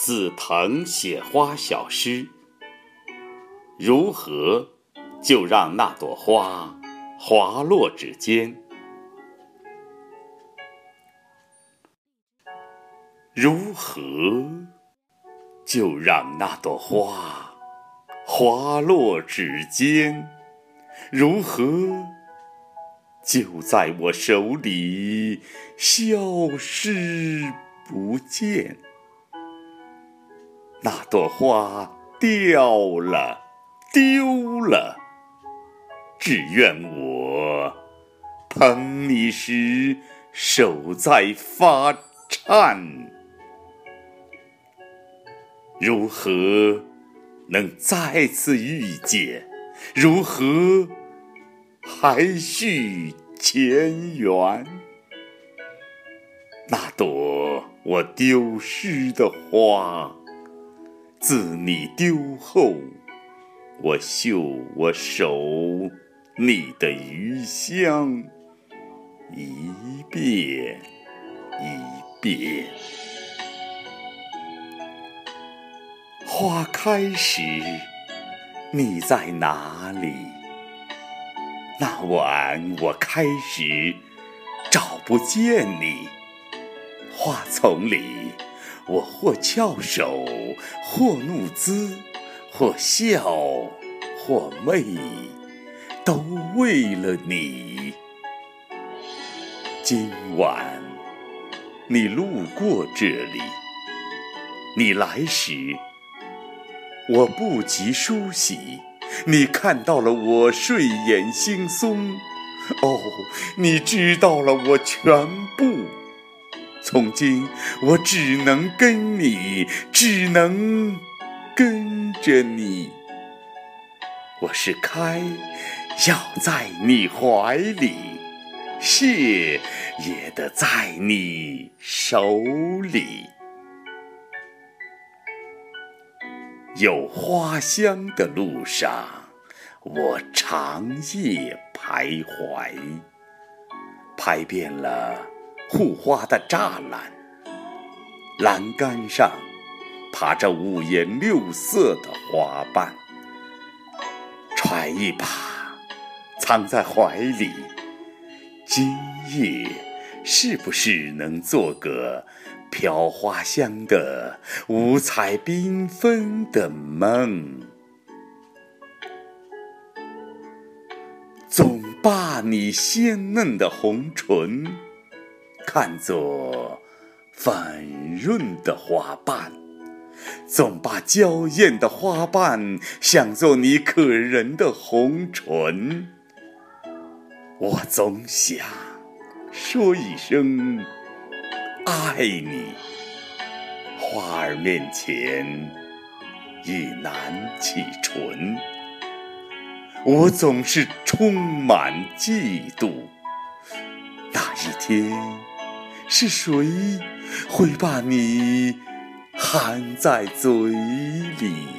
紫藤写花小诗，如何就让那朵花滑落指尖？如何就让那朵花滑落指尖？如何就在我手里消失不见？那朵花掉了，丢了，只愿我捧你时手在发颤。如何能再次遇见？如何还续前缘？那朵我丢失的花，自你丢后，我嗅我手你的余香，一遍一遍。花开时，你在哪里？那晚我开始，找不见你。花丛里，我或翘首，或怒姿，或笑，或媚，都为了你。今晚，你路过这里，你来时。我不及梳洗，你看到了我睡眼惺忪。哦，你知道了我全部。从今我只能跟你，只能跟着你。我是开，要在你怀里；谢，也得在你手里。有花香的路上，我长夜徘徊，拍遍了护花的栅栏，栏杆上爬着五颜六色的花瓣，揣一把藏在怀里，今夜是不是能做个？飘花香的五彩缤纷的梦，总把你鲜嫩的红唇看作粉润的花瓣，总把娇艳的花瓣想作你可人的红唇。我总想说一声。爱你，花儿面前已难启唇。我总是充满嫉妒。那一天，是谁会把你含在嘴里？